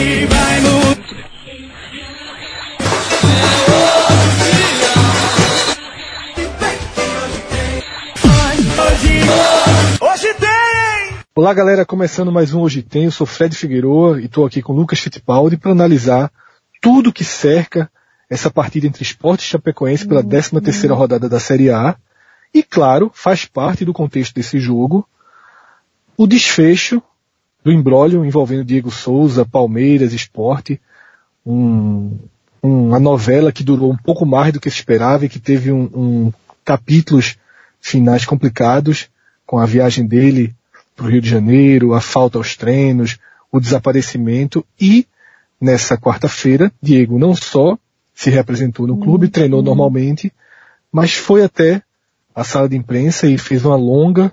Vai! Olá galera, começando mais um Hoje Tem, eu sou Fred Figueroa e estou aqui com Lucas Fittipaldi para analisar tudo que cerca essa partida entre Esporte e Chapecoense pela 13 terceira rodada da Série A. E claro, faz parte do contexto desse jogo o desfecho do embrólio envolvendo Diego Souza, Palmeiras, Esporte, um, uma novela que durou um pouco mais do que se esperava e que teve um, um capítulos finais complicados com a viagem dele para o Rio de Janeiro, a falta aos treinos, o desaparecimento e nessa quarta-feira Diego não só se representou no clube, treinou normalmente, mas foi até a sala de imprensa e fez uma longa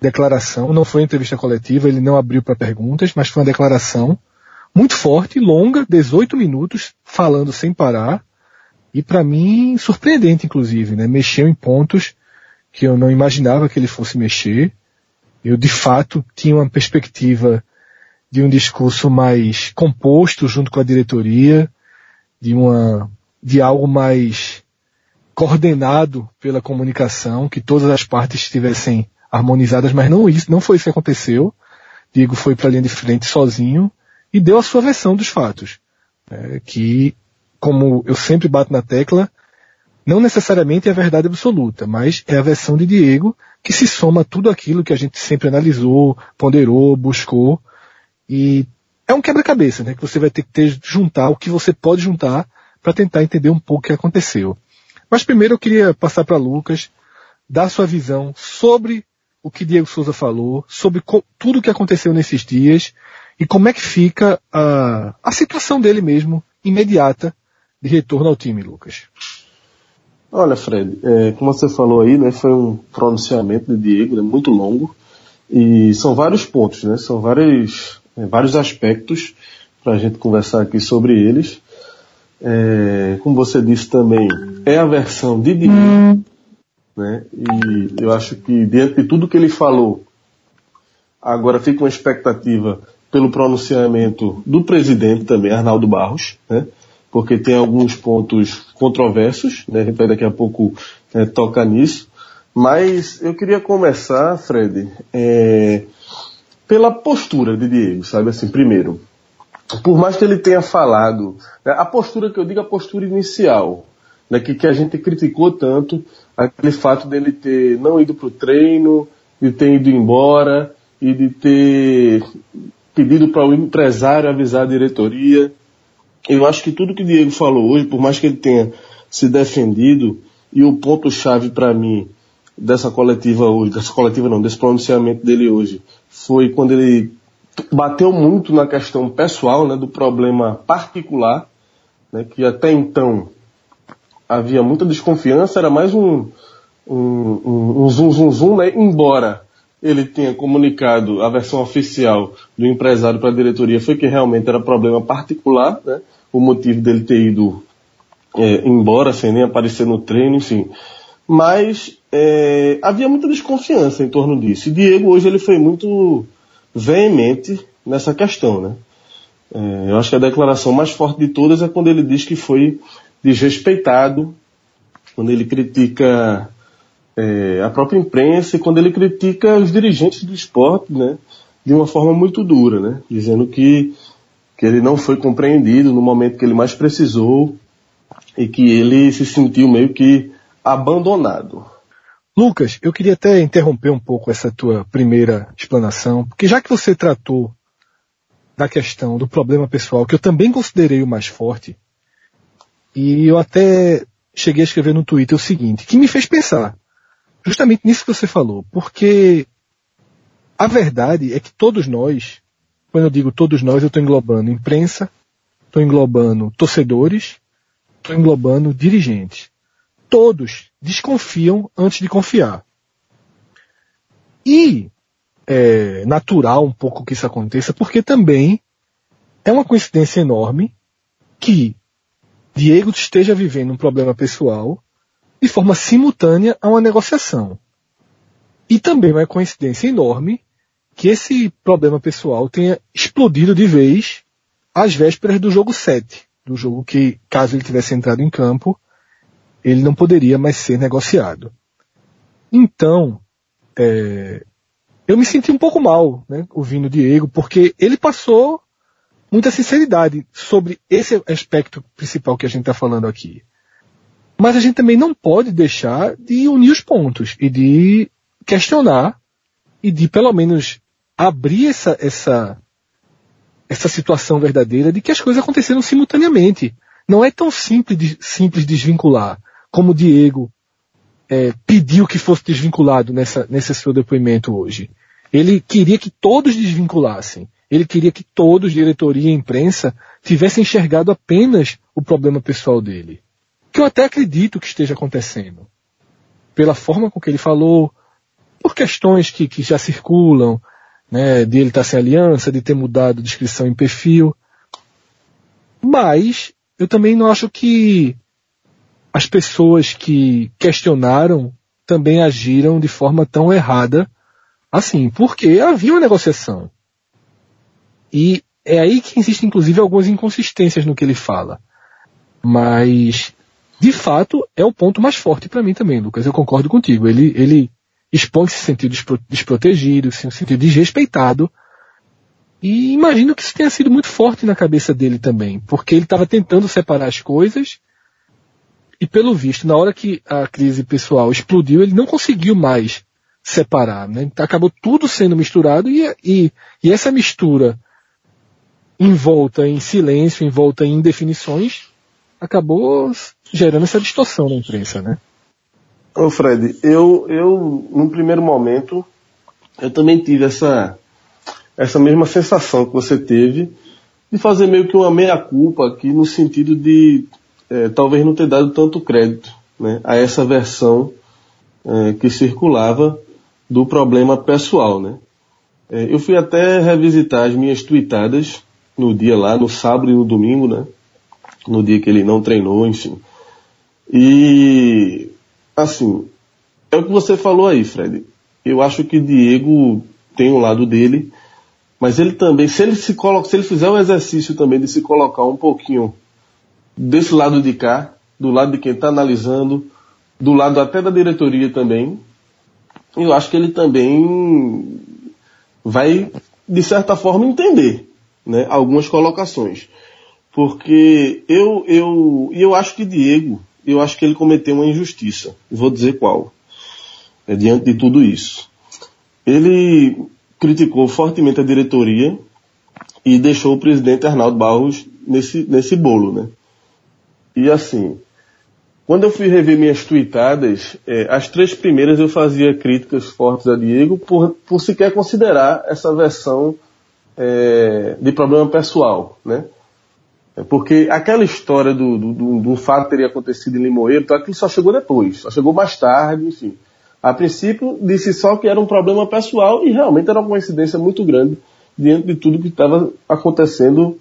declaração, não foi entrevista coletiva, ele não abriu para perguntas, mas foi uma declaração muito forte, longa, 18 minutos, falando sem parar, e para mim surpreendente inclusive, né? Mexeu em pontos que eu não imaginava que ele fosse mexer. Eu de fato tinha uma perspectiva de um discurso mais composto junto com a diretoria, de uma de algo mais coordenado pela comunicação, que todas as partes estivessem harmonizadas, mas não isso, não foi isso que aconteceu. Diego foi para a linha de frente sozinho e deu a sua versão dos fatos, é, que, como eu sempre bato na tecla, não necessariamente é a verdade absoluta, mas é a versão de Diego que se soma a tudo aquilo que a gente sempre analisou, ponderou, buscou e é um quebra-cabeça, né? Que você vai ter que ter, juntar o que você pode juntar para tentar entender um pouco o que aconteceu. Mas primeiro eu queria passar para Lucas, dar sua visão sobre o que Diego Souza falou, sobre tudo o que aconteceu nesses dias e como é que fica a, a situação dele mesmo, imediata, de retorno ao time, Lucas. Olha, Fred, é, como você falou aí, né, foi um pronunciamento de Diego, né, muito longo, e são vários pontos, né, são vários, é, vários aspectos para a gente conversar aqui sobre eles. É, como você disse também, é a versão de Diego, né? E eu acho que diante de tudo que ele falou, agora fica uma expectativa pelo pronunciamento do presidente também, Arnaldo Barros, né? porque tem alguns pontos controversos, né? a gente vai daqui a pouco é, tocar nisso. Mas eu queria começar, Fred, é, pela postura de Diego, sabe assim, primeiro. Por mais que ele tenha falado, né, a postura que eu digo, a postura inicial, né, que, que a gente criticou tanto, aquele fato dele ter não ido para o treino, de ter ido embora e de ter pedido para o empresário avisar a diretoria. Eu acho que tudo que o Diego falou hoje, por mais que ele tenha se defendido, e o ponto-chave para mim dessa coletiva hoje, dessa coletiva não, desse pronunciamento dele hoje, foi quando ele bateu muito na questão pessoal, né, do problema particular, né, que até então havia muita desconfiança, era mais um, um, um, um zoom, zoom, zoom, né? Embora ele tenha comunicado a versão oficial do empresário para a diretoria foi que realmente era problema particular, né? O motivo dele ter ido é, embora sem nem aparecer no treino, enfim. Mas é, havia muita desconfiança em torno disso. E Diego hoje ele foi muito veemente nessa questão, né? É, eu acho que a declaração mais forte de todas é quando ele diz que foi desrespeitado, quando ele critica é, a própria imprensa e quando ele critica os dirigentes do esporte, né, de uma forma muito dura, né, dizendo que, que ele não foi compreendido no momento que ele mais precisou e que ele se sentiu meio que abandonado. Lucas, eu queria até interromper um pouco essa tua primeira explanação, porque já que você tratou da questão do problema pessoal, que eu também considerei o mais forte, e eu até cheguei a escrever no Twitter o seguinte, que me fez pensar justamente nisso que você falou, porque a verdade é que todos nós, quando eu digo todos nós, eu estou englobando imprensa, estou englobando torcedores, estou englobando dirigentes. Todos desconfiam antes de confiar. E é natural um pouco que isso aconteça, porque também é uma coincidência enorme que Diego esteja vivendo um problema pessoal de forma simultânea a uma negociação. E também uma coincidência enorme que esse problema pessoal tenha explodido de vez às vésperas do jogo 7, do jogo que, caso ele tivesse entrado em campo, ele não poderia mais ser negociado. Então, é, eu me senti um pouco mal, né, ouvindo o Diego, porque ele passou muita sinceridade sobre esse aspecto principal que a gente está falando aqui. Mas a gente também não pode deixar de unir os pontos e de questionar e de pelo menos abrir essa, essa, essa situação verdadeira de que as coisas aconteceram simultaneamente. Não é tão simples, de, simples desvincular como o Diego é, pediu que fosse desvinculado nessa, nesse seu depoimento hoje. Ele queria que todos desvinculassem. Ele queria que todos, diretoria e imprensa, tivessem enxergado apenas o problema pessoal dele. Que eu até acredito que esteja acontecendo. Pela forma com que ele falou, por questões que, que já circulam, né, de ele estar sem aliança, de ter mudado de inscrição em perfil. Mas eu também não acho que as pessoas que questionaram também agiram de forma tão errada assim, porque havia uma negociação. E é aí que existem inclusive algumas inconsistências no que ele fala. Mas, de fato, é o ponto mais forte para mim também, Lucas. Eu concordo contigo. Ele, ele expõe que se sentiu despro desprotegido, se sentiu desrespeitado. E imagino que isso tenha sido muito forte na cabeça dele também, porque ele estava tentando separar as coisas e pelo visto, na hora que a crise pessoal explodiu, ele não conseguiu mais separar. Né? Acabou tudo sendo misturado e, e, e essa mistura envolta em silêncio, envolta em indefinições, acabou gerando essa distorção na imprensa, né? Ô Fred, eu, eu, num primeiro momento, eu também tive essa, essa mesma sensação que você teve de fazer meio que uma meia-culpa aqui no sentido de é, talvez não ter dado tanto crédito né, a essa versão é, que circulava do problema pessoal. Né? É, eu fui até revisitar as minhas tweetadas no dia lá, no sábado e no domingo, né? no dia que ele não treinou, enfim. E, assim, é o que você falou aí, Fred. Eu acho que Diego tem um lado dele, mas ele também, se ele se coloca, se ele fizer o exercício também de se colocar um pouquinho desse lado de cá, do lado de quem está analisando, do lado até da diretoria também, eu acho que ele também vai, de certa forma, entender né, algumas colocações. Porque eu, eu, eu acho que Diego, eu acho que ele cometeu uma injustiça. Vou dizer qual. É, diante de tudo isso. Ele criticou fortemente a diretoria e deixou o presidente Arnaldo Barros nesse, nesse bolo, né? E assim, quando eu fui rever minhas tweetadas, é, as três primeiras eu fazia críticas fortes a Diego por, por sequer considerar essa versão é, de problema pessoal, né? É porque aquela história do, do, do, fato teria acontecido em Limoeiro, então aquilo só chegou depois, só chegou mais tarde, enfim. A princípio disse só que era um problema pessoal e realmente era uma coincidência muito grande diante de tudo que estava acontecendo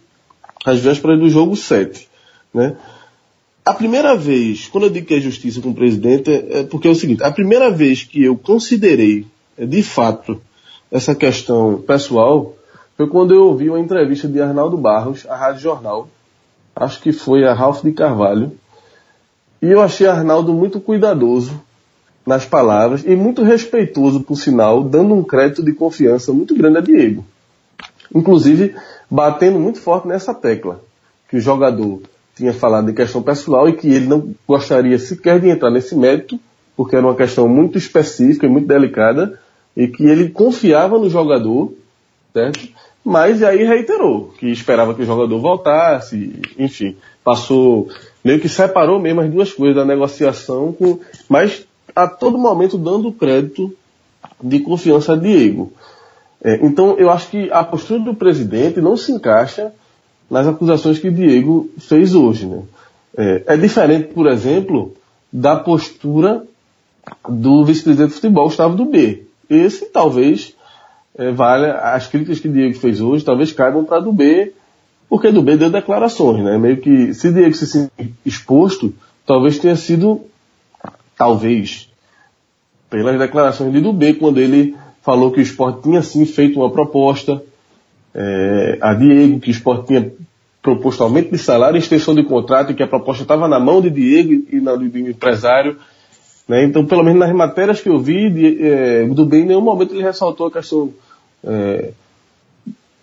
às vésperas do jogo 7, né? A primeira vez, quando eu digo que é justiça com o presidente, é porque é o seguinte, a primeira vez que eu considerei, é, de fato, essa questão pessoal, foi quando eu ouvi uma entrevista de Arnaldo Barros, à Rádio Jornal, acho que foi a Ralph de Carvalho, e eu achei Arnaldo muito cuidadoso nas palavras e muito respeitoso, por sinal, dando um crédito de confiança muito grande a Diego. Inclusive, batendo muito forte nessa tecla, que o jogador tinha falado de questão pessoal e que ele não gostaria sequer de entrar nesse mérito, porque era uma questão muito específica e muito delicada, e que ele confiava no jogador, certo? Mas aí reiterou que esperava que o jogador voltasse, enfim, passou, meio que separou mesmo as duas coisas da negociação, com, mas a todo momento dando crédito de confiança a Diego. É, então eu acho que a postura do presidente não se encaixa nas acusações que Diego fez hoje. Né? É, é diferente, por exemplo, da postura do vice-presidente de futebol, Gustavo do B. Esse talvez é, valha, as críticas que Diego fez hoje talvez caibam para do B, porque do B deu declarações, né? Meio que se Diego se sentir exposto, talvez tenha sido, talvez, pelas declarações de Dubê, quando ele falou que o esporte tinha sim feito uma proposta, é, a Diego, que o esporte tinha proposto aumento de salário, extensão de contrato, e que a proposta estava na mão de Diego e na do empresário. Né? Então, pelo menos nas matérias que eu vi de, é, do bem, em nenhum momento ele ressaltou a questão é,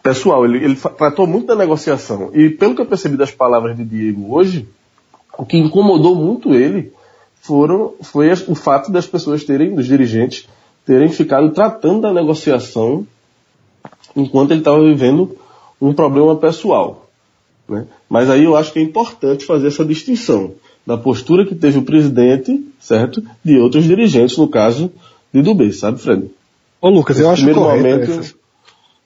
pessoal. Ele, ele tratou muito da negociação. E pelo que eu percebi das palavras de Diego hoje, o que incomodou muito ele foram, foi o fato das pessoas terem, dos dirigentes, terem ficado tratando da negociação enquanto ele estava vivendo um problema pessoal. Né? Mas aí eu acho que é importante fazer essa distinção da postura que teve o presidente, certo? De outros dirigentes, no caso de Dubê, sabe, Fred? Ô Lucas, eu acho correto momento... essa,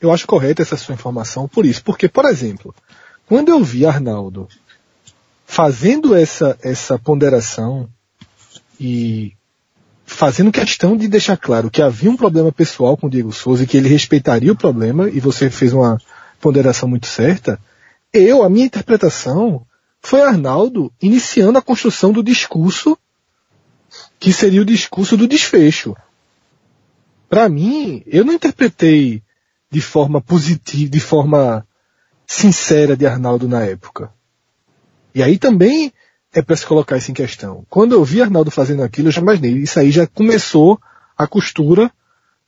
eu acho correta essa sua informação por isso, porque, por exemplo, quando eu vi Arnaldo fazendo essa, essa ponderação e fazendo questão de deixar claro que havia um problema pessoal com o Diego Souza e que ele respeitaria o problema, e você fez uma ponderação muito certa, eu, a minha interpretação foi Arnaldo iniciando a construção do discurso que seria o discurso do desfecho. Para mim, eu não interpretei de forma positiva, de forma sincera de Arnaldo na época. E aí também é para se colocar isso em questão. Quando eu vi Arnaldo fazendo aquilo, eu já imaginei, isso aí já começou a costura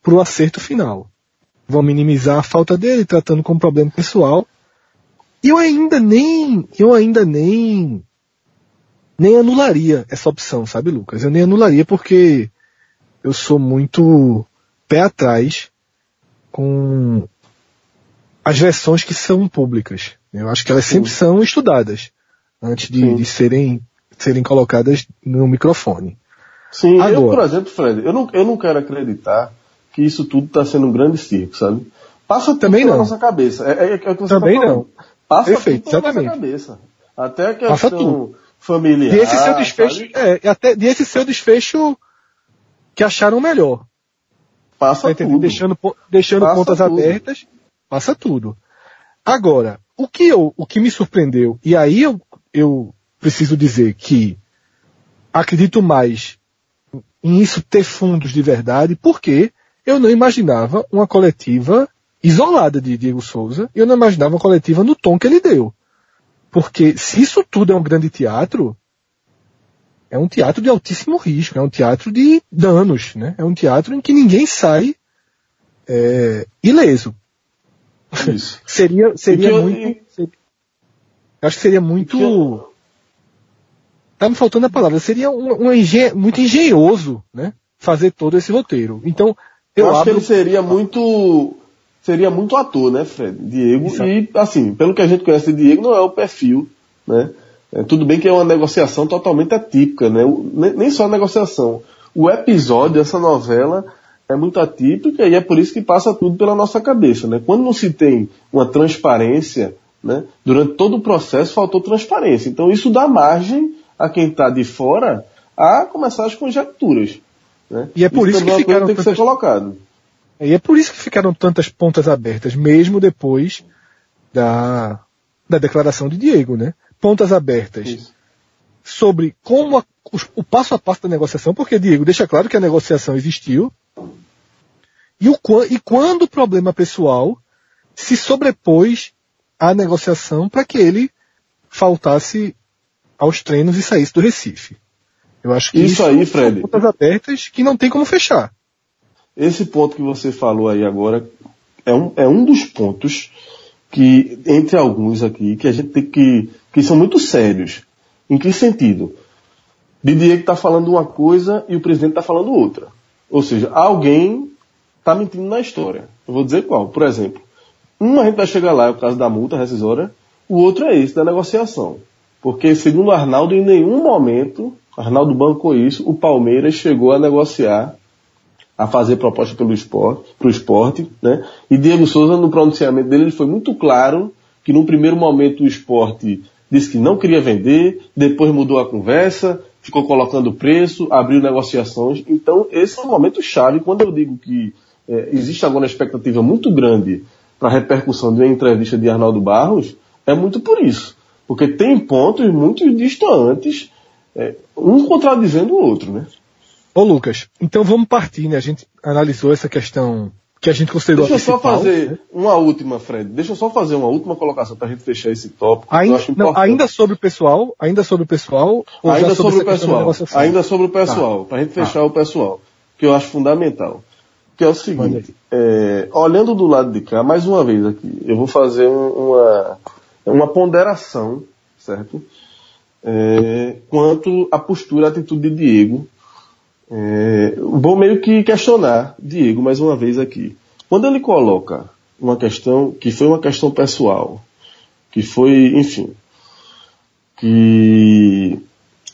para o acerto final. Vão minimizar a falta dele, tratando como problema pessoal. E eu ainda nem, eu ainda nem, nem anularia essa opção, sabe, Lucas? Eu nem anularia porque eu sou muito pé atrás com as versões que são públicas. Eu acho que elas sempre são estudadas antes de, de serem, serem colocadas no microfone. Sim, Agora, eu, por exemplo, Fred, eu não, eu não quero acreditar que isso tudo está sendo um grande circo, sabe? Passa tudo também pela não. nossa cabeça. É, é, é tá também tá não. Passa Perfeito, tudo pela exatamente. nossa cabeça. Até a questão familiar. Desse seu desfecho, é, até desse seu desfecho que acharam melhor. Passa tá tudo. Deixando, deixando passa pontas tudo. abertas, passa tudo. Agora, o que eu, o que me surpreendeu, e aí eu eu preciso dizer que acredito mais em isso ter fundos de verdade, porque eu não imaginava uma coletiva isolada de Diego Souza, eu não imaginava uma coletiva no tom que ele deu. Porque se isso tudo é um grande teatro, é um teatro de altíssimo risco, é um teatro de danos, né? É um teatro em que ninguém sai é, ileso. seria seria eu, muito. Seria, eu acho que seria muito. Tá me faltando a palavra. Seria um, um engen... muito engenhoso, né? Fazer todo esse roteiro. Então, eu, eu acho abro... que ele seria muito. Seria muito ator, né, Fred? Diego. Exato. E, assim, pelo que a gente conhece de Diego, não é o perfil, né? É, tudo bem que é uma negociação totalmente atípica, né? nem só a negociação. O episódio dessa novela é muito atípica e é por isso que passa tudo pela nossa cabeça, né? Quando não se tem uma transparência né? Durante todo o processo faltou transparência. Então isso dá margem a quem está de fora a começar as conjecturas. Né? E é por isso, isso que é ficaram tem que ser colocado. E é por isso que ficaram tantas pontas abertas, mesmo depois da, da declaração de Diego, né? Pontas abertas isso. sobre como a, o, passo a passo da negociação, porque Diego deixa claro que a negociação existiu, e, o, e quando o problema pessoal se sobrepôs a negociação para que ele faltasse aos treinos e saísse do Recife. Eu acho que isso, isso aí, Fred, são pontas abertas que não tem como fechar. Esse ponto que você falou aí agora é um, é um dos pontos que, entre alguns aqui, que a gente tem que, que são muito sérios. Em que sentido? Didier está falando uma coisa e o presidente está falando outra. Ou seja, alguém está mentindo na história. Eu vou dizer qual. Por exemplo, um a gente vai chegar lá, é o caso da multa rescisória, o outro é esse, da negociação. Porque, segundo Arnaldo, em nenhum momento, Arnaldo bancou isso, o Palmeiras chegou a negociar, a fazer proposta pelo esporte, pro esporte, né? E Diego Souza, no pronunciamento dele, ele foi muito claro que num primeiro momento o esporte disse que não queria vender, depois mudou a conversa, ficou colocando preço, abriu negociações. Então, esse é um momento chave. Quando eu digo que é, existe agora uma expectativa muito grande para a repercussão de uma entrevista de Arnaldo Barros é muito por isso. Porque tem pontos muito distantes, é, um contradizendo o outro, né? Ô Lucas, então vamos partir, né? A gente analisou essa questão que a gente considerou Deixa eu só fazer né? uma última, Fred. Deixa eu só fazer uma última colocação para a gente fechar esse tópico. Ainda, não, ainda sobre o pessoal, ainda sobre o pessoal, ou ainda sobre, essa o pessoal. Ainda sobre o pessoal, para a gente fechar o pessoal, que eu acho fundamental. Que é o seguinte, é, olhando do lado de cá, mais uma vez aqui, eu vou fazer um- uma, uma ponderação, certo? É, quanto à postura, à atitude de Diego. É, vou meio que questionar Diego mais uma vez aqui. Quando ele coloca uma questão que foi uma questão pessoal, que foi, enfim, que,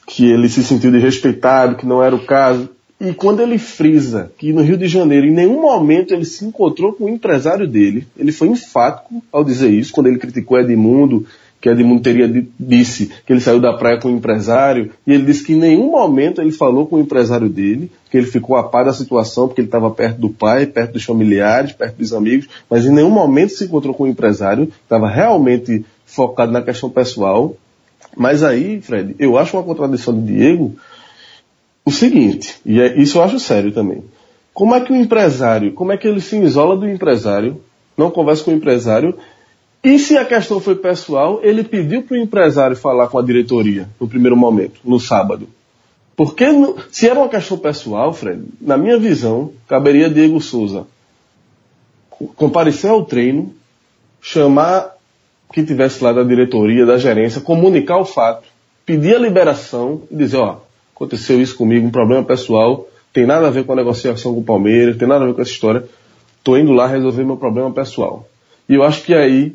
que ele se sentiu desrespeitado, que não era o caso. E quando ele frisa que no Rio de Janeiro, em nenhum momento ele se encontrou com o empresário dele, ele foi enfático ao dizer isso, quando ele criticou Edmundo, que Edmundo teria di- disse que ele saiu da praia com o empresário, e ele disse que em nenhum momento ele falou com o empresário dele, que ele ficou a par da situação, porque ele estava perto do pai, perto dos familiares, perto dos amigos, mas em nenhum momento se encontrou com o empresário, estava realmente focado na questão pessoal. Mas aí, Fred, eu acho uma contradição de Diego o seguinte, e é, isso eu acho sério também. Como é que o empresário, como é que ele se isola do empresário, não conversa com o empresário, e se a questão foi pessoal, ele pediu para o empresário falar com a diretoria no primeiro momento, no sábado. Porque se era uma questão pessoal, Fred, na minha visão, caberia Diego Souza comparecer ao treino, chamar quem tivesse lá da diretoria, da gerência, comunicar o fato, pedir a liberação e dizer, ó, aconteceu isso comigo, um problema pessoal, tem nada a ver com a negociação com o Palmeiras, tem nada a ver com essa história, tô indo lá resolver meu problema pessoal. E eu acho que aí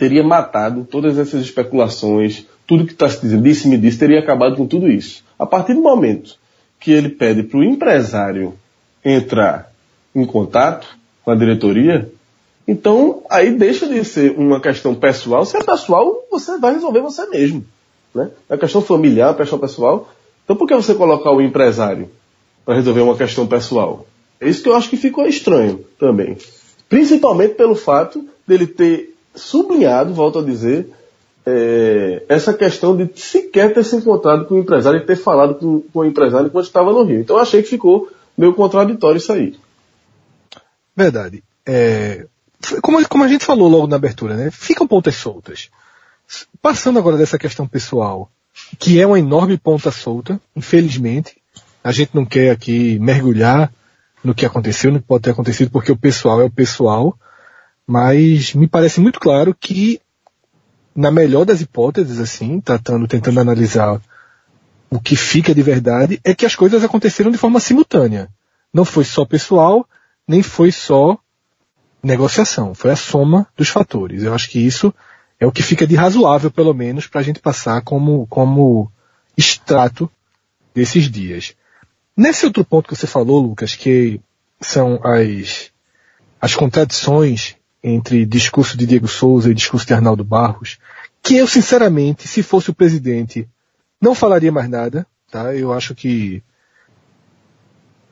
teria matado todas essas especulações, tudo que está se dizendo, disse, me disse, teria acabado com tudo isso. A partir do momento que ele pede para o empresário entrar em contato com a diretoria, então aí deixa de ser uma questão pessoal. Se é pessoal, você vai resolver você mesmo. Né? É questão familiar, questão pessoal. Então por que você colocar o empresário para resolver uma questão pessoal? É isso que eu acho que ficou estranho também. Principalmente pelo fato dele ter sublinhado, volto a dizer, é, essa questão de sequer ter se encontrado com o empresário e ter falado com, com o empresário enquanto estava no Rio. Então achei que ficou meio contraditório isso aí. Verdade. É, como, como a gente falou logo na abertura, né? Ficam pontas soltas. Passando agora dessa questão pessoal, que é uma enorme ponta solta, infelizmente, a gente não quer aqui mergulhar no que aconteceu, no que pode ter acontecido, porque o pessoal é o pessoal, mas me parece muito claro que, na melhor das hipóteses, assim, tratando, tentando analisar o que fica de verdade, é que as coisas aconteceram de forma simultânea. Não foi só pessoal, nem foi só negociação, foi a soma dos fatores. Eu acho que isso é o que fica de razoável, pelo menos, para a gente passar como, como extrato desses dias. Nesse outro ponto que você falou, Lucas, que são as, as contradições entre discurso de Diego Souza e discurso de Arnaldo Barros, que eu, sinceramente, se fosse o presidente, não falaria mais nada, tá? Eu acho que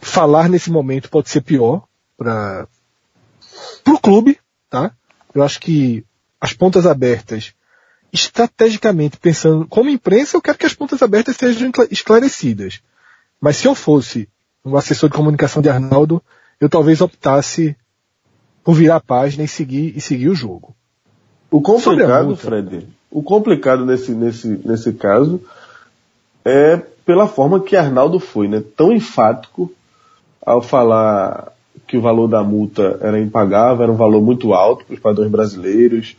falar nesse momento pode ser pior para o clube, tá? Eu acho que as pontas abertas, estrategicamente pensando, como imprensa, eu quero que as pontas abertas sejam esclarecidas. Mas se eu fosse um assessor de comunicação de Arnaldo, eu talvez optasse por virar a página e seguir, e seguir o jogo. O complicado, Fred, o complicado nesse, nesse, nesse caso é pela forma que Arnaldo foi, né? Tão enfático ao falar que o valor da multa era impagável, era um valor muito alto para os padrões brasileiros,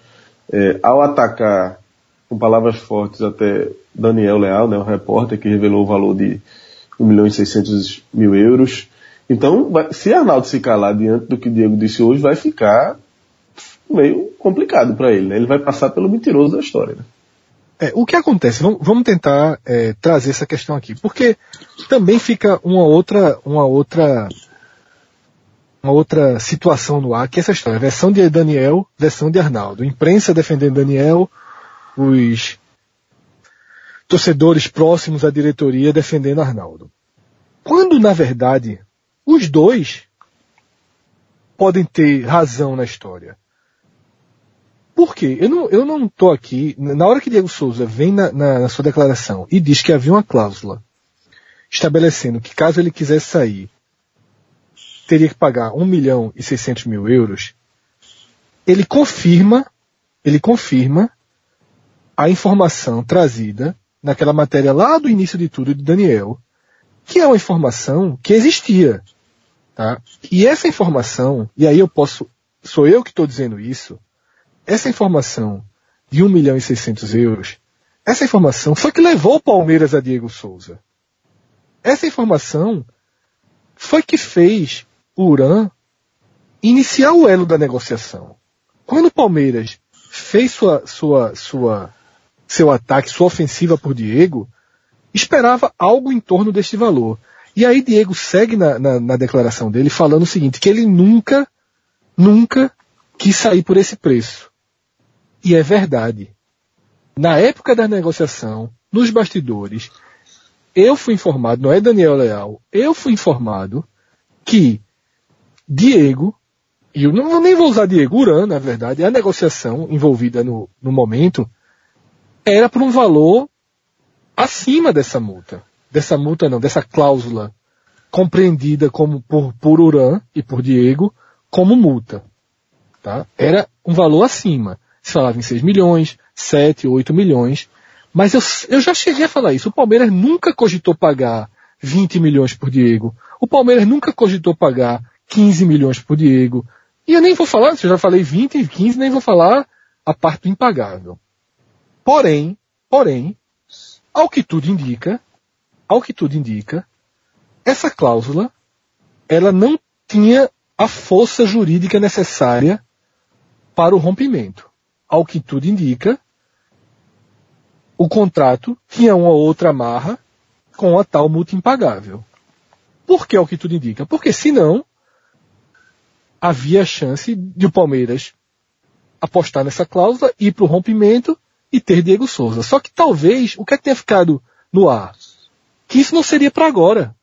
é, ao atacar com palavras fortes até Daniel Leal, né, o repórter que revelou o valor de 1 milhão e 600 mil euros. Então, se Arnaldo se calar diante do que Diego disse hoje, vai ficar meio complicado para ele. Né? Ele vai passar pelo mentiroso da história. Né? É, o que acontece? Vamos, vamos tentar é, trazer essa questão aqui, porque também fica uma outra, uma outra, uma outra situação no ar, que é essa história. Versão de Daniel, versão de Arnaldo. Imprensa defendendo Daniel, os torcedores próximos à diretoria defendendo Arnaldo. Quando, na verdade, os dois podem ter razão na história. Por quê? Eu não, eu não tô aqui, na hora que Diego Souza vem na, na, na sua declaração e diz que havia uma cláusula estabelecendo que caso ele quisesse sair, teria que pagar 1 milhão e 600 mil euros, ele confirma, ele confirma a informação trazida naquela matéria lá do início de tudo de Daniel, que é uma informação que existia. Tá? E essa informação, e aí eu posso, sou eu que estou dizendo isso, essa informação de 1 milhão e 600 euros, essa informação foi que levou o Palmeiras a Diego Souza. Essa informação foi que fez o Uran iniciar o elo da negociação. Quando o Palmeiras fez sua, sua, sua, seu ataque, sua ofensiva por Diego, esperava algo em torno deste valor. E aí Diego segue na, na, na, declaração dele falando o seguinte, que ele nunca, nunca quis sair por esse preço. E é verdade. Na época da negociação, nos bastidores, eu fui informado, não é Daniel Leal, eu fui informado que Diego, e eu não, nem vou usar Diego, Uran, na verdade, a negociação envolvida no, no momento era por um valor acima dessa multa. Dessa multa não, dessa cláusula compreendida como por, por Uran e por Diego como multa. Tá? Era um valor acima. Se falava em 6 milhões, 7, 8 milhões. Mas eu, eu já cheguei a falar isso. O Palmeiras nunca cogitou pagar 20 milhões por Diego. O Palmeiras nunca cogitou pagar 15 milhões por Diego. E eu nem vou falar, se eu já falei 20 e 15, nem vou falar a parte do impagável. Porém, porém, ao que tudo indica, ao que tudo indica, essa cláusula, ela não tinha a força jurídica necessária para o rompimento. Ao que tudo indica, o contrato tinha uma outra amarra com a tal multa impagável. Por que é o que tudo indica? Porque senão havia chance de o Palmeiras apostar nessa cláusula, ir para o rompimento e ter Diego Souza. Só que talvez o que, é que tenha ficado no ar? Que isso não seria para agora.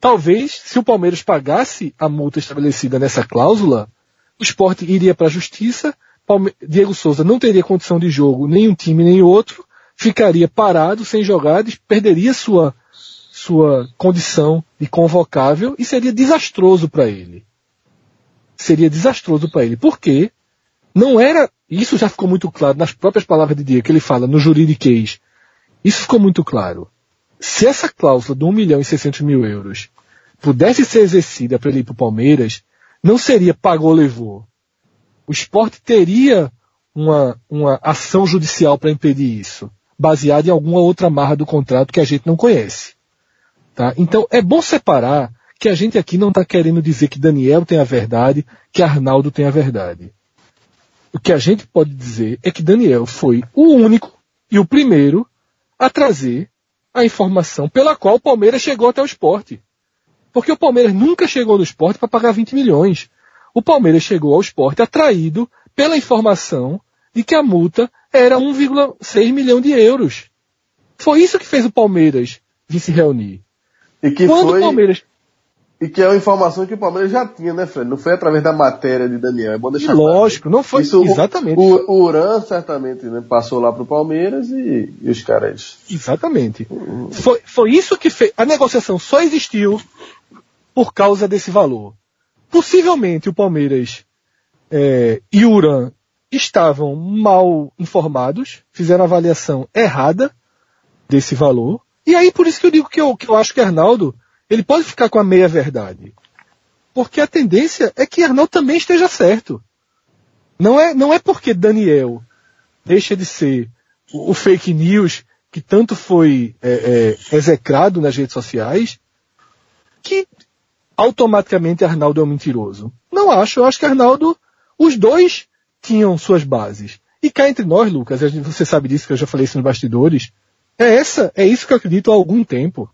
Talvez, se o Palmeiras pagasse a multa estabelecida nessa cláusula, o esporte iria para a justiça Diego Souza não teria condição de jogo, nem um time nem outro, ficaria parado, sem jogar, perderia sua, sua condição de convocável e seria desastroso para ele. Seria desastroso para ele. Porque não era, isso já ficou muito claro nas próprias palavras de Diego, que ele fala no juridiquês. Isso ficou muito claro. Se essa cláusula de 1 milhão e 600 mil euros pudesse ser exercida para ele ir para o Palmeiras, não seria pagou, levou o esporte teria uma, uma ação judicial para impedir isso, baseada em alguma outra marra do contrato que a gente não conhece. Tá? Então é bom separar que a gente aqui não está querendo dizer que Daniel tem a verdade, que Arnaldo tem a verdade. O que a gente pode dizer é que Daniel foi o único e o primeiro a trazer a informação pela qual o Palmeiras chegou até o esporte. Porque o Palmeiras nunca chegou no esporte para pagar 20 milhões o Palmeiras chegou ao esporte atraído pela informação de que a multa era 1,6 milhão de euros. Foi isso que fez o Palmeiras vir se reunir. E que Quando foi... o Palmeiras e que é uma informação que o Palmeiras já tinha, né, Fred? Não foi através da matéria de Daniel. É bom deixar Lógico, claro. não foi Isso, exatamente. O, o Uran certamente né, passou lá pro Palmeiras e, e os caras. Exatamente. Uhum. Foi, foi isso que fez. A negociação só existiu por causa desse valor. Possivelmente o Palmeiras é, e o Uran estavam mal informados, fizeram a avaliação errada desse valor. E aí por isso que eu digo que eu, que eu acho que Arnaldo ele pode ficar com a meia verdade. Porque a tendência é que Arnaldo também esteja certo. Não é, não é porque Daniel deixa de ser o, o fake news que tanto foi é, é, execrado nas redes sociais que automaticamente Arnaldo é um mentiroso. Não acho. Eu acho que Arnaldo, os dois tinham suas bases. E cá entre nós, Lucas, você sabe disso que eu já falei isso nos bastidores. É essa, é isso que eu acredito há algum tempo.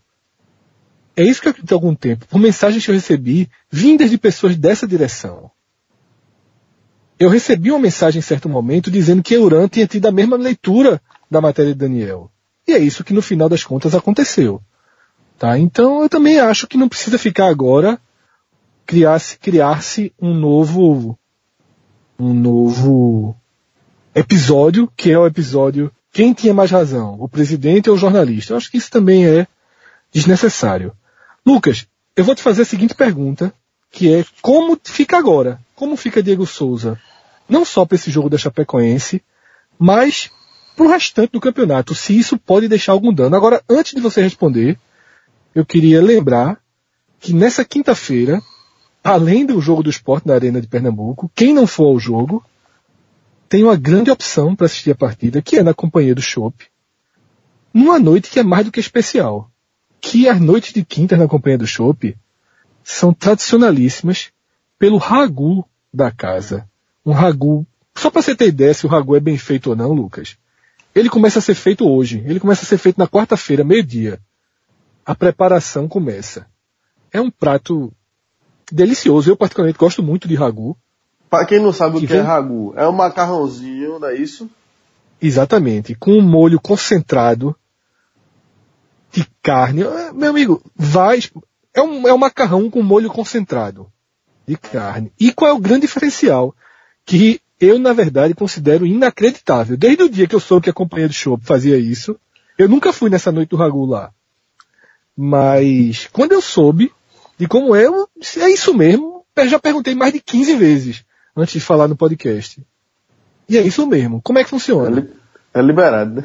É isso que eu acredito há algum tempo. Por mensagens que eu recebi, vindas de pessoas dessa direção. Eu recebi uma mensagem em certo momento dizendo que Euran tinha tido a mesma leitura da matéria de Daniel. E é isso que no final das contas aconteceu. Tá? Então eu também acho que não precisa ficar agora criar-se criar um novo um novo episódio, que é o episódio quem tinha mais razão, o presidente ou o jornalista. Eu acho que isso também é desnecessário. Lucas, eu vou te fazer a seguinte pergunta, que é como fica agora? Como fica Diego Souza? Não só para esse jogo da Chapecoense, mas para o restante do campeonato, se isso pode deixar algum dano. Agora, antes de você responder, eu queria lembrar que nessa quinta-feira, além do jogo do esporte na Arena de Pernambuco, quem não for ao jogo, tem uma grande opção para assistir a partida, que é na companhia do Chopp, numa noite que é mais do que especial. Que as noites de quinta na companhia do Chopp são tradicionalíssimas pelo ragu da casa. Um ragu, só para você ter ideia se o ragu é bem feito ou não, Lucas. Ele começa a ser feito hoje, ele começa a ser feito na quarta-feira, meio-dia. A preparação começa. É um prato delicioso. Eu particularmente gosto muito de ragu. Para quem não sabe o que, Que é vem- ragu, é um macarrãozinho, não é isso? Exatamente. Com um molho concentrado de carne. Ah, Meu amigo, vai. É um, é um macarrão com molho concentrado de carne. E qual é o grande diferencial? Que eu, na verdade, considero inacreditável. Desde o dia que eu soube que a companhia do show fazia isso, eu nunca fui nessa noite do Ragu lá. Mas, quando eu soube de como é, eu, é isso mesmo. Eu já perguntei mais de 15 vezes antes de falar no podcast. E é isso mesmo. Como é que É, funciona? li- é liberado, né?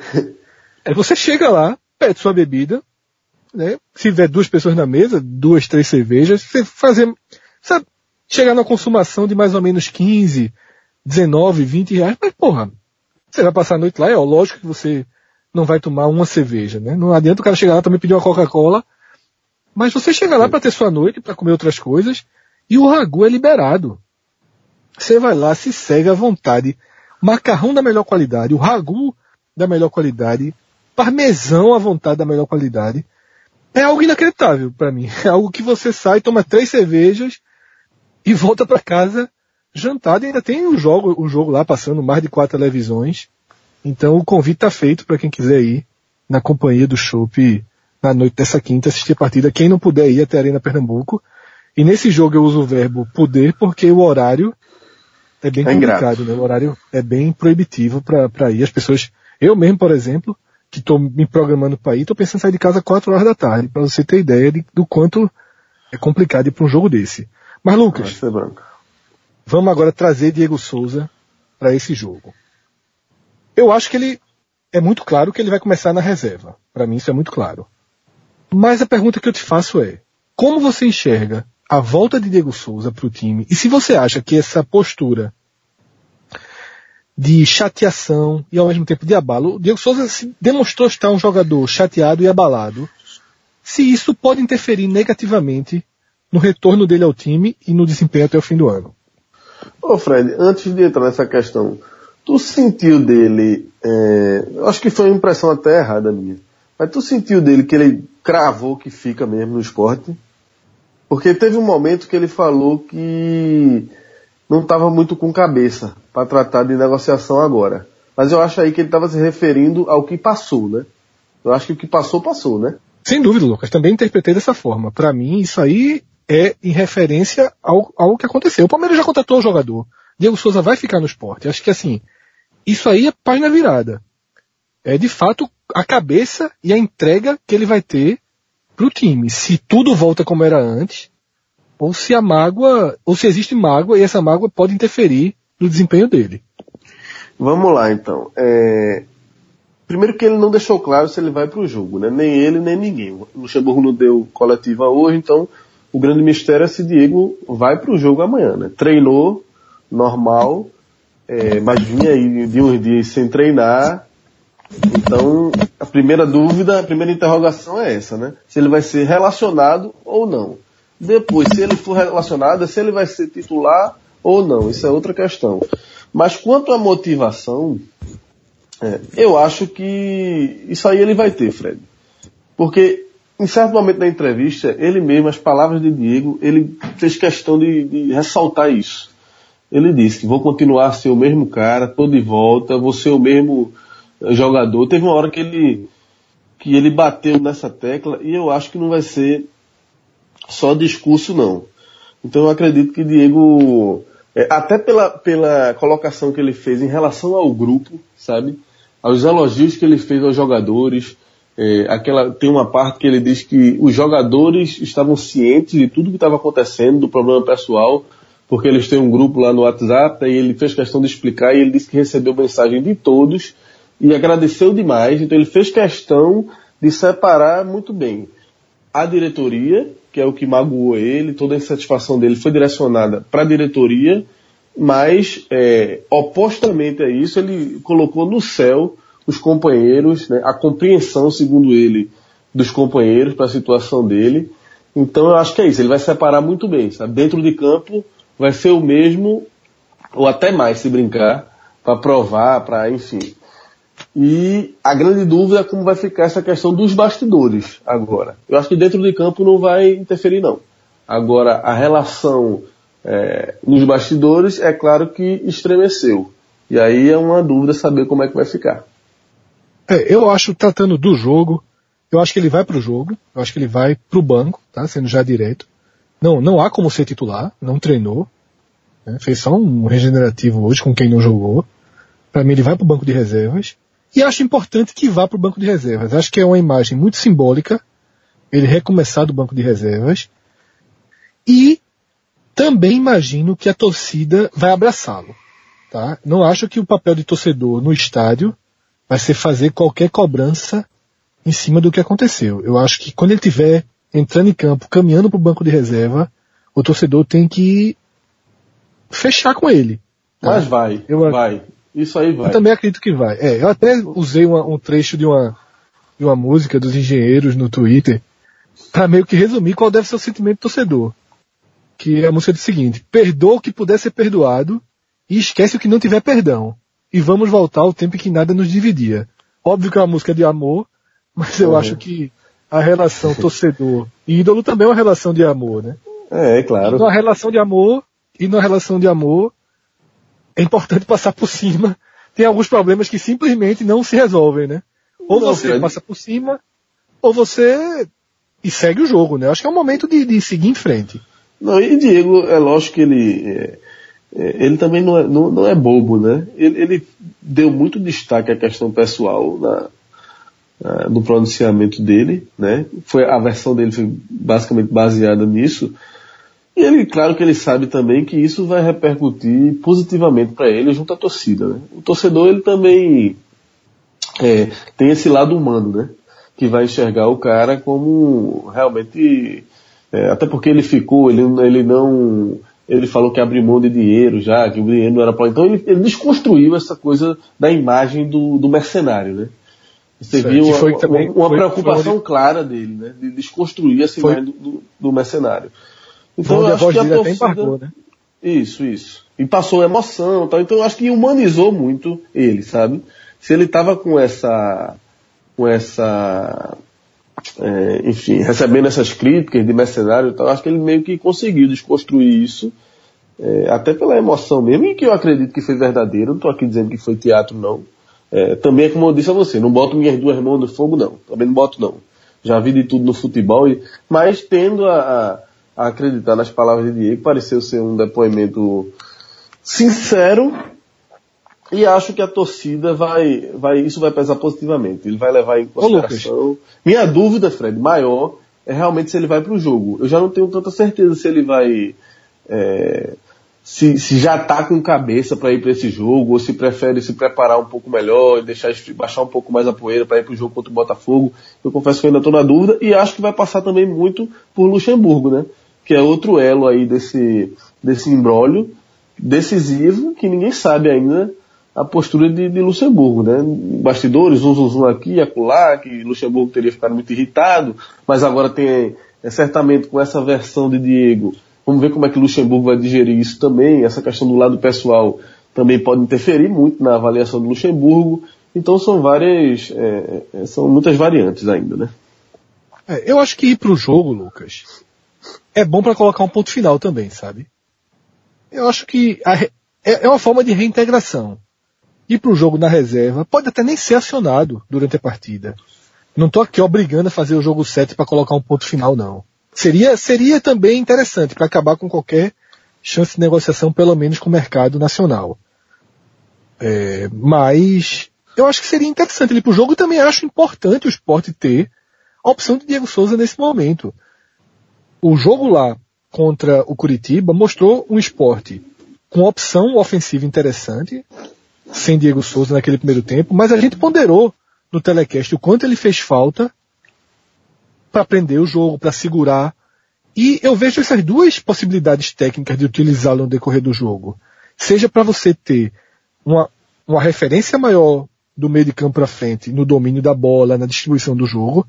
Aí você chega lá, pede sua bebida, né? Se tiver duas pessoas na mesa, duas, três cervejas, você fazer, sabe, chegar na consumação de mais ou menos 15, 19, 20 reais, mas porra, você vai passar a noite lá, é ó, lógico que você não vai tomar uma cerveja, né? Não adianta o cara chegar lá também pedir uma Coca-Cola, mas você chega lá para ter sua noite, para comer outras coisas, e o ragu é liberado. Você vai lá, se segue à vontade. Macarrão da melhor qualidade, o ragu da melhor qualidade, parmesão à vontade da melhor qualidade. É algo inacreditável para mim. É algo que você sai, toma três cervejas e volta para casa jantado e ainda tem um jogo, um jogo lá passando mais de quatro televisões. Então o convite está feito para quem quiser ir na companhia do Chopp na noite dessa quinta assistir a partida. Quem não puder ir até a Arena Pernambuco. E nesse jogo eu uso o verbo poder porque o horário é bem É complicado, né? O horário é bem proibitivo para ir. As pessoas, eu mesmo, por exemplo, que estou me programando para ir, estou pensando em sair de casa 4 horas da tarde, para você ter ideia de- do quanto é complicado ir para um jogo desse. Mas Lucas, vamos agora trazer Diego Souza para esse jogo. Eu acho que ele é muito claro que ele vai começar na reserva. Para mim isso é muito claro. Mas a pergunta que eu te faço é: como você enxerga a volta de Diego Souza para o time? E se você acha que essa postura de chateação e ao mesmo tempo de abalo, o Diego Souza se demonstrou estar um jogador chateado e abalado, se isso pode interferir negativamente no retorno dele ao time e no desempenho até o fim do ano. Ô Fred, antes de entrar nessa questão, tu sentiu dele, é, acho que foi uma impressão até errada minha, mas tu sentiu dele que ele cravou que fica mesmo no esporte? Porque teve um momento que ele falou que não estava muito com cabeça para tratar de negociação agora. Mas eu acho aí que ele estava se referindo ao que passou, né? Eu acho que o que passou, passou, né? Sem dúvida, Lucas. Também interpretei dessa forma. Para mim, isso aí é em referência ao, ao que aconteceu. O Palmeiras já contratou o jogador. Diego Souza vai ficar no esporte. Acho que assim, isso aí é página virada. É de fato a cabeça e a entrega que ele vai ter pro time. Se tudo volta como era antes, ou se a mágoa, ou se existe mágoa e essa mágoa pode interferir no desempenho dele. Vamos lá então. É, Primeiro que ele não deixou claro se ele vai para o jogo, né? Nem ele, nem ninguém. O Luxemburgo não deu coletiva hoje, então o grande mistério é se Diego vai para o jogo amanhã, né? Treinou, normal, é, mas vinha aí de uns dias sem treinar. Então, a primeira dúvida, a primeira interrogação é essa, né? Se ele vai ser relacionado ou não. Depois, se ele for relacionado, se ele vai ser titular ou não. Isso é outra questão. Mas quanto à motivação, é, eu acho que isso aí ele vai ter, Fred. Porque em certo momento da entrevista, ele mesmo, as palavras de Diego, ele fez questão de, de ressaltar isso. Ele disse que vou continuar a ser o mesmo cara, tô de volta, vou ser o mesmo jogador. Teve uma hora que ele que ele bateu nessa tecla e eu acho que não vai ser só discurso não. Então eu acredito que Diego, é, até pela, pela colocação que ele fez em relação ao grupo, sabe? Aos elogios que ele fez aos jogadores, É, aquela, tem uma parte que ele diz que os jogadores estavam cientes de tudo que estava acontecendo, do problema pessoal, porque eles têm um grupo lá no WhatsApp, e ele fez questão de explicar, e ele disse que recebeu mensagem de todos, e agradeceu demais, então ele fez questão de separar muito bem a diretoria, que é o que magoou ele, toda a insatisfação dele foi direcionada para a diretoria, mas é, opostamente a isso, ele colocou no céu os companheiros, né, a compreensão, segundo ele, dos companheiros para a situação dele. Então eu acho que é isso, ele vai separar muito bem. Sabe? Dentro de campo vai ser o mesmo, ou até mais se brincar, para provar, para enfim. E a grande dúvida é como vai ficar essa questão dos bastidores agora. Eu acho que dentro de campo não vai interferir não. Agora a relação é, nos bastidores é claro que estremeceu. E aí é uma dúvida saber como é que vai ficar. É, eu acho, tratando do jogo, eu acho que ele vai para o jogo, eu acho que ele vai para o banco, tá? Sendo já direto. Não, não há como ser titular, não treinou. Né? Fez só um regenerativo hoje com quem não jogou. Para mim ele vai para o banco de reservas. E acho importante que vá para o banco de reservas. Acho que é uma imagem muito simbólica ele recomeçar do banco de reservas. E também imagino que a torcida vai abraçá-lo. Tá? Não acho que o papel de torcedor no estádio vai ser fazer qualquer cobrança em cima do que aconteceu. Eu acho que quando ele estiver entrando em campo, caminhando para o banco de reserva, o torcedor tem que fechar com ele. Tá? Mas vai, eu, vai. Isso aí vai. Eu também acredito que vai. É, eu até usei uma, um trecho de uma, de uma música dos engenheiros no Twitter para meio que resumir qual deve ser o sentimento do torcedor. Que a música diz o seguinte, perdoa o que puder ser perdoado e esquece o que não tiver perdão. E vamos voltar ao tempo em que nada nos dividia. Óbvio que é uma música de amor, mas eu uhum. acho que a relação torcedor e ídolo também é uma relação de amor, né? É, é claro. E numa relação de amor, e numa relação de amor, é importante passar por cima. Tem alguns problemas que simplesmente não se resolvem, né? Ou não, você passa por cima, ou você e segue o jogo, né? Acho que é o momento de, de seguir em frente. Não, e Diego, é lógico que ele, é, é, ele também não é, não, não é bobo, né? Ele, ele, deu muito destaque à questão pessoal na, na, no pronunciamento dele, né? Foi, a versão dele foi basicamente baseada nisso. E ele, claro que ele sabe também que isso vai repercutir positivamente para ele junto à torcida. Né? O torcedor ele também é, tem esse lado humano, né? Que vai enxergar o cara como realmente, é, até porque ele ficou, ele, ele não, ele falou que abriu mão de dinheiro já, que o dinheiro não era para então ele, ele, desconstruiu essa coisa da imagem do, do mercenário, né? Você certo. viu uma, também, uma, uma preocupação clara dele, né? De desconstruir essa foi, imagem do, do, do mercenário. Então eu acho que a torcida... Embarcou, né? Isso, isso. E passou emoção tal. Então eu acho que humanizou muito ele, sabe? Se ele tava com essa. com essa. É, enfim, recebendo essas críticas de mercenário e tal, acho que ele meio que conseguiu desconstruir isso. É, até pela emoção mesmo, e que eu acredito que foi verdadeiro, não estou aqui dizendo que foi teatro não. É, também é como eu disse a você, não boto minhas duas mãos no fogo não, também não boto não. Já vi de tudo no futebol, mas tendo a, a a acreditar nas palavras de Diego, pareceu ser um depoimento sincero e acho que a torcida vai, vai, isso vai pesar positivamente. Ele vai levar em consideração. Minha dúvida, Fred, maior é realmente se ele vai para o jogo. Eu já não tenho tanta certeza se ele vai, é, se, se já está com cabeça para ir para esse jogo, ou se prefere se preparar um pouco melhor e deixar baixar um pouco mais a poeira para ir para o jogo contra o Botafogo. Eu confesso que ainda estou na dúvida e acho que vai passar também muito por Luxemburgo, né? Que é outro elo aí desse, desse embrólio decisivo que ninguém sabe ainda a postura de, de Luxemburgo, né? Bastidores, um zum aqui, acolá, que Luxemburgo teria ficado muito irritado, mas agora tem, é, certamente com essa versão de Diego, vamos ver como é que Luxemburgo vai digerir isso também, essa questão do lado pessoal também pode interferir muito na avaliação do Luxemburgo, então são várias, é, é são muitas variantes ainda, né? É, eu acho que ir para o jogo, Lucas, é bom para colocar um ponto final também, sabe? Eu acho que é, é uma forma de reintegração. Ir para o jogo na reserva pode até nem ser acionado durante a partida. Não estou aqui obrigando a fazer o jogo 7 para colocar um ponto final, não. Seria, seria também interessante para acabar com qualquer chance de negociação, pelo menos com o mercado nacional. É, mas eu acho que seria interessante ele pro jogo e também acho importante o esporte ter a opção de Diego Souza nesse momento. O jogo lá contra o Curitiba mostrou um esporte com opção ofensiva interessante, sem Diego Souza naquele primeiro tempo, mas a gente ponderou no telecast o quanto ele fez falta para prender o jogo, para segurar. E eu vejo essas duas possibilidades técnicas de utilizá-lo no decorrer do jogo. Seja para você ter uma, uma referência maior do meio de campo para frente, no domínio da bola, na distribuição do jogo,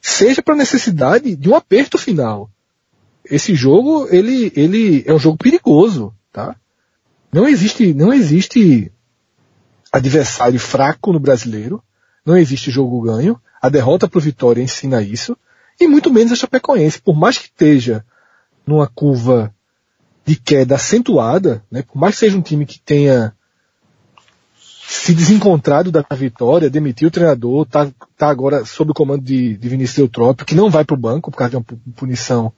seja para a necessidade de um aperto final. Esse jogo, ele, ele é um jogo perigoso, tá? Não existe, não existe adversário fraco no brasileiro, não existe jogo ganho, a derrota para o Vitória ensina isso, e muito menos a Chapecoense, por mais que esteja numa curva de queda acentuada, né, por mais que seja um time que tenha se desencontrado da vitória, demitiu o treinador, tá, tá agora sob o comando de, de Vinícius Eutrópio, que não vai para o banco por causa de uma punição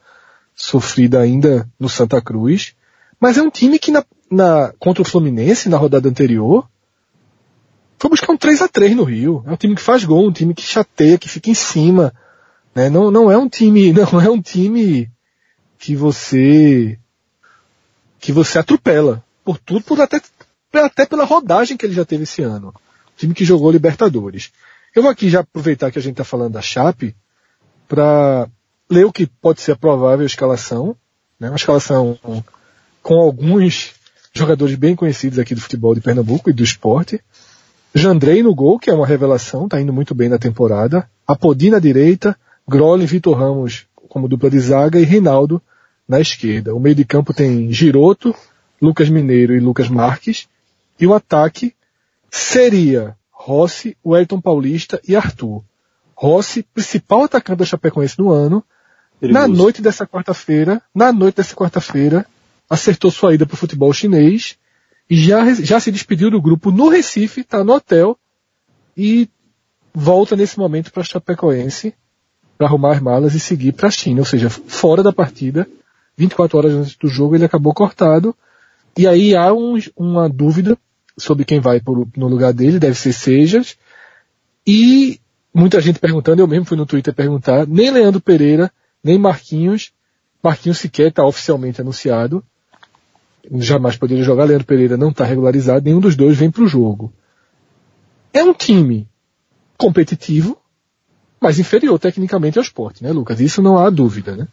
sofrida ainda no Santa Cruz. Mas é um time que na, na, contra o Fluminense, na rodada anterior, foi buscar um 3 a 3 no Rio. É um time que faz gol, um time que chateia, que fica em cima. Né? Não, não é um time, não é um time que você que você atropela. Por tudo, por até até pela rodagem que ele já teve esse ano. Time que jogou Libertadores. Eu vou aqui já aproveitar que a gente está falando da Chape para ler o que pode ser a provável escalação, né? Uma escalação com alguns jogadores bem conhecidos aqui do futebol de Pernambuco e do esporte. Jandrei no gol, que é uma revelação, está indo muito bem na temporada. Apodi na direita, Groli e Vitor Ramos como dupla de zaga e Reinaldo na esquerda. O meio de campo tem Giroto, Lucas Mineiro e Lucas Marques. E o ataque seria Rossi, Wellington Paulista e Arthur. Rossi, principal atacante da Chapecoense no ano, Perigoso. na noite dessa quarta-feira, na noite dessa quarta-feira, acertou sua ida para o futebol chinês e já, já se despediu do grupo no Recife, está no hotel e volta nesse momento para a Chapecoense para arrumar as malas e seguir para a China, ou seja, fora da partida, 24 horas antes do jogo ele acabou cortado e aí há um, uma dúvida sobre quem vai por, no lugar dele, deve ser Sejas. E muita gente perguntando, eu mesmo fui no Twitter perguntar, nem Leandro Pereira, nem Marquinhos, Marquinhos sequer está oficialmente anunciado, jamais poderia jogar, Leandro Pereira não está regularizado, nenhum dos dois vem para o jogo. É um time competitivo, mas inferior tecnicamente ao esporte, né, Lucas? Isso não há dúvida, né?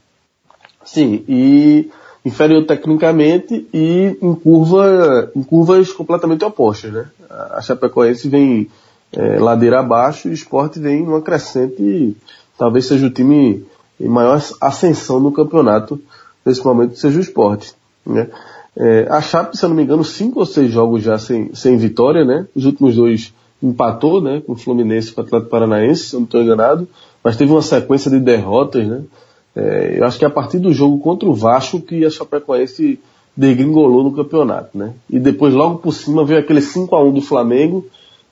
Sim, e inferior tecnicamente e em, curva, em curvas completamente opostas. Né? A Chapecoense vem é, ladeira abaixo e o esporte vem numa crescente, talvez seja o time em maior ascensão no campeonato, nesse momento seja o esporte. Né? É, a Chape, se eu não me engano, cinco ou seis jogos já sem, sem vitória, né? Os últimos dois empatou, né? Com o Fluminense e com o Atlético Paranaense, se eu não estou enganado, mas teve uma sequência de derrotas, né? É, eu acho que é a partir do jogo contra o Vasco que a Chapecoense degringolou no campeonato, né? E depois logo por cima veio aquele 5 a 1 do Flamengo,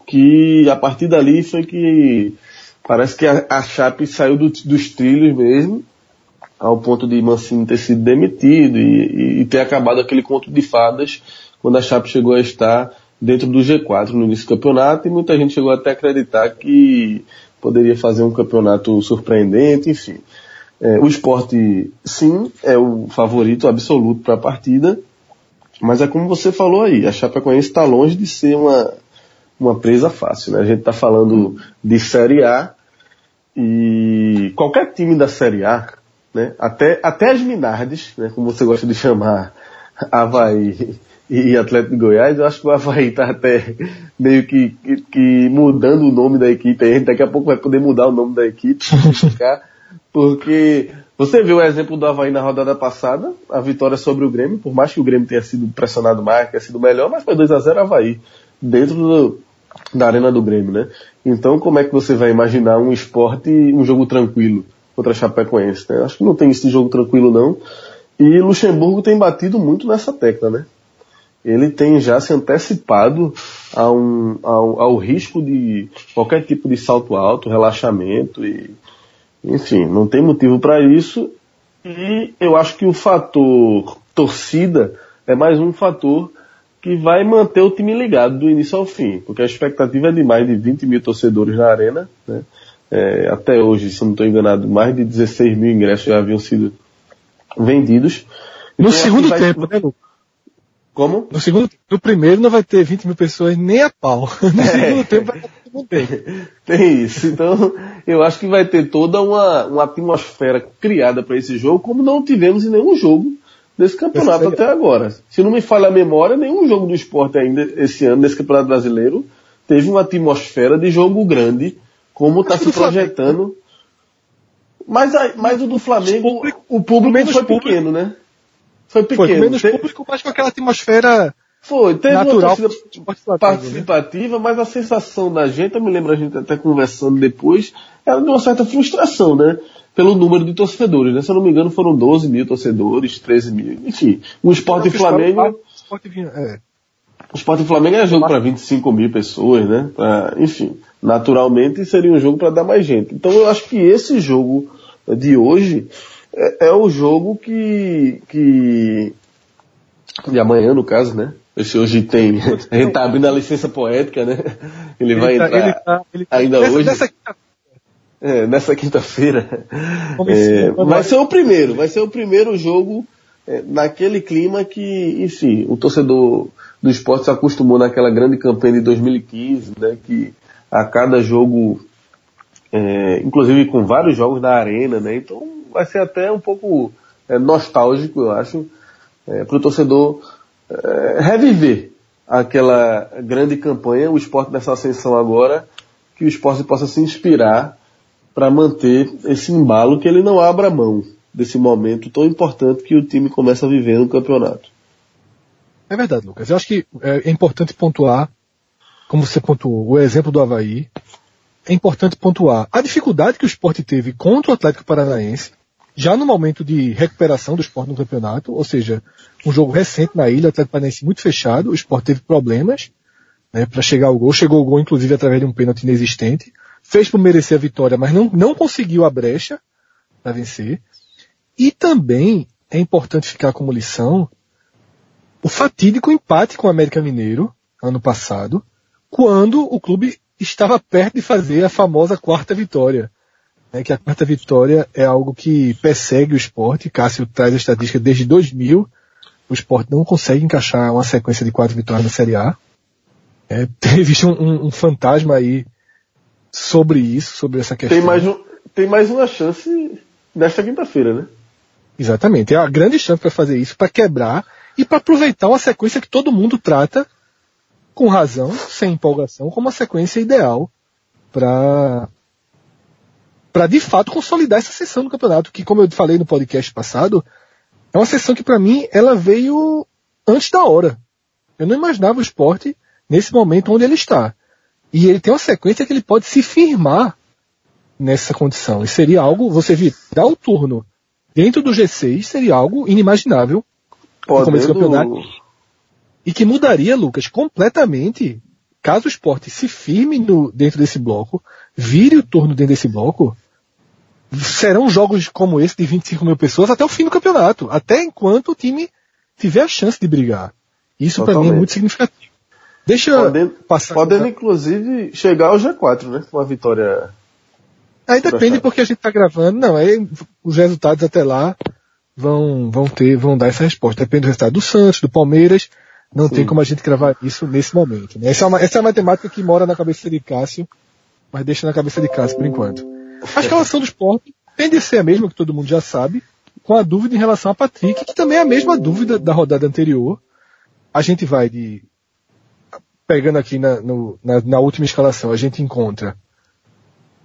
que a partir dali foi que parece que a, a Chape saiu do, dos trilhos mesmo, ao ponto de Mancini ter sido demitido e, e, ter acabado aquele conto de fadas quando a Chape chegou a estar dentro do G4 no início do campeonato e muita gente chegou até a acreditar que poderia fazer um campeonato surpreendente, enfim. É, o esporte, sim, é o favorito absoluto para a partida, mas é como você falou aí, a Chapecoense está longe de ser uma, uma presa fácil. Né? A gente está falando de Série A e qualquer time da Série A, né? até, até as Minardes, né? como você gosta de chamar Havaí e Atlético de Goiás, eu acho que o Havaí está até meio que, que, que, mudando o nome da equipe. A gente daqui a pouco vai poder mudar o nome da equipe, ficar porque você viu o exemplo do Havaí na rodada passada, a vitória sobre o Grêmio, por mais que o Grêmio tenha sido pressionado mais, tenha sido melhor, mas foi 2 a 0 Havaí, dentro do, da arena do Grêmio, né? Então como é que você vai imaginar um esporte, um jogo tranquilo contra a Chapecoense, né? Acho que não tem esse jogo tranquilo não. E Luxemburgo tem batido muito nessa tecla, né? Ele tem já se antecipado a um, ao, ao risco de qualquer tipo de salto alto, relaxamento e enfim, não tem motivo para isso. E eu acho que o fator torcida é mais um fator que vai manter o time ligado do início ao fim, porque a expectativa é de mais de 20 mil torcedores na arena, né? É, até hoje, se não estou enganado, mais de 16 mil ingressos já haviam sido vendidos. No então, segundo vai... tempo, né, Lucas? Como? No segundo, no primeiro não vai ter 20 mil pessoas nem a pau. No é. segundo tempo vai ter Tem isso. Então, eu acho que vai ter toda uma, uma atmosfera criada para esse jogo, como não tivemos em nenhum jogo desse campeonato até agora. Se não me falha a memória, nenhum jogo do esporte ainda esse ano, nesse campeonato brasileiro, teve uma atmosfera de jogo grande, como está se projetando. Mas, mas o do Flamengo, o público foi pequeno, né? Foi pequeno. Foi menos público, mas com aquela atmosfera foi, teve natural, uma torcida né? participativa, né? mas a sensação da gente, eu me lembro a gente até conversando depois, era de uma certa frustração, né? Pelo número de torcedores, né? Se eu não me engano, foram 12 mil torcedores, 13 mil, enfim. O Esporte Flamengo. É. O Esporte Flamengo é jogo para 25 mil pessoas, né? Pra, enfim, naturalmente seria um jogo para dar mais gente. Então eu acho que esse jogo de hoje é, é o jogo que, que. De amanhã, no caso, né? Esse hoje tem. A gente tá abrindo a licença poética, né? Ele, ele vai tá, entrar ele tá, ele tá, ainda nessa, hoje. Nessa é, nessa quinta-feira. É, vai ser o primeiro, vai ser o primeiro jogo é, naquele clima que, enfim, o torcedor do esporte se acostumou naquela grande campanha de 2015, né? Que a cada jogo, é, inclusive com vários jogos na arena, né? Então vai ser até um pouco é, nostálgico, eu acho, é, para o torcedor é, reviver aquela grande campanha, o esporte nessa ascensão agora, que o esporte possa se inspirar para manter esse embalo, que ele não abra mão desse momento tão importante que o time começa a viver no campeonato. É verdade, Lucas. Eu acho que é importante pontuar, como você pontuou, o exemplo do Havaí. É importante pontuar a dificuldade que o esporte teve contra o Atlético Paranaense, já no momento de recuperação do esporte no campeonato, ou seja, um jogo recente na ilha, o Atlético Paranaense muito fechado, o esporte teve problemas né, para chegar ao gol, chegou ao gol inclusive através de um pênalti inexistente, fez por merecer a vitória, mas não, não conseguiu a brecha para vencer. E também é importante ficar como lição o fatídico empate com o América Mineiro ano passado, quando o clube estava perto de fazer a famosa quarta vitória né, que a quarta vitória é algo que persegue o esporte. Cássio traz a estatística desde 2000. O esporte não consegue encaixar uma sequência de quatro vitórias na Série A. É, existe um, um, um, fantasma aí sobre isso, sobre essa questão. Tem mais, um, tem mais uma chance nesta quinta-feira, né? Exatamente. É a grande chance para fazer isso, para quebrar e para aproveitar uma sequência que todo mundo trata com razão, sem empolgação, como uma sequência ideal para para de fato consolidar essa sessão do campeonato, que como eu falei no podcast passado, é uma sessão que para mim ela veio antes da hora. Eu não imaginava o esporte nesse momento onde ele está. E ele tem uma sequência que ele pode se firmar nessa condição. E seria algo, você virar o turno dentro do G6 seria algo inimaginável Podendo... no começo do campeonato. E que mudaria, Lucas, completamente caso o esporte se firme no, dentro desse bloco, vire o turno dentro desse bloco, serão jogos como esse de 25 mil pessoas até o fim do campeonato, até enquanto o time tiver a chance de brigar. Isso para mim é muito significativo. Deixa podendo, passar. Podendo inclusive chegar ao G4, né? Com uma vitória. Aí depende porque a gente tá gravando. Não, aí os resultados até lá vão, vão ter, vão dar essa resposta. Depende do resultado do Santos, do Palmeiras. Não Sim. tem como a gente gravar isso nesse momento. Né? Essa, é uma, essa é a matemática que mora na cabeça de Cássio, mas deixa na cabeça de Cássio por enquanto. A escalação do esporte tende a ser a mesma que todo mundo já sabe, com a dúvida em relação a Patrick, que também é a mesma dúvida da rodada anterior. A gente vai de. Pegando aqui na, no, na, na última escalação, a gente encontra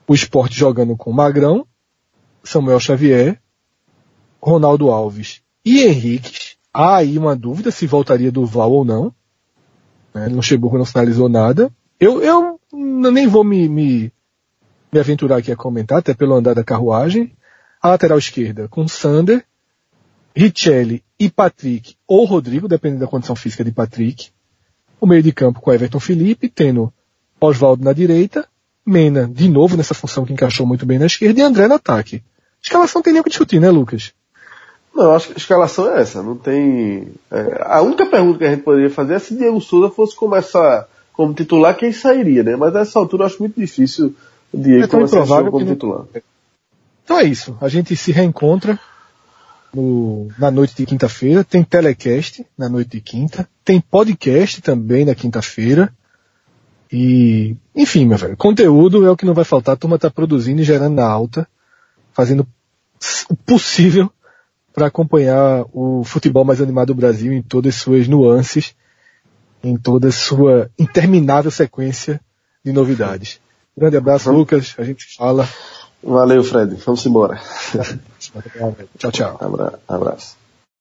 o esporte jogando com Magrão, Samuel Xavier, Ronaldo Alves e Henrique. Há aí uma dúvida se voltaria do Val ou não. Né? Luxemburgo não sinalizou nada. Eu, eu nem vou me, me, me aventurar aqui a comentar, até pelo andar da carruagem. A lateral esquerda com Sander, Richelli e Patrick, ou Rodrigo, dependendo da condição física de Patrick. O meio de campo com Everton Felipe, tendo Oswaldo na direita, Mena de novo nessa função que encaixou muito bem na esquerda e André no ataque. Escalação tem nem o que discutir, né, Lucas? Não, acho que a escalação é essa. Não tem. É, a única pergunta que a gente poderia fazer é se Diego Souza fosse começar como titular, quem sairia, né? Mas nessa altura eu acho muito difícil o Diego É começar como não- titular. Então é isso. A gente se reencontra no- na noite de quinta-feira. Tem telecast na noite de quinta. Tem podcast também na quinta-feira. E, enfim, meu velho, conteúdo é o que não vai faltar. A turma tá produzindo e gerando na alta, fazendo o possível para acompanhar o futebol mais animado do Brasil em todas as suas nuances, em toda a sua interminável sequência de novidades. Grande abraço, Lucas. A gente fala. Valeu, Fred. Vamos embora. Tchau, tchau. Abra- abraço.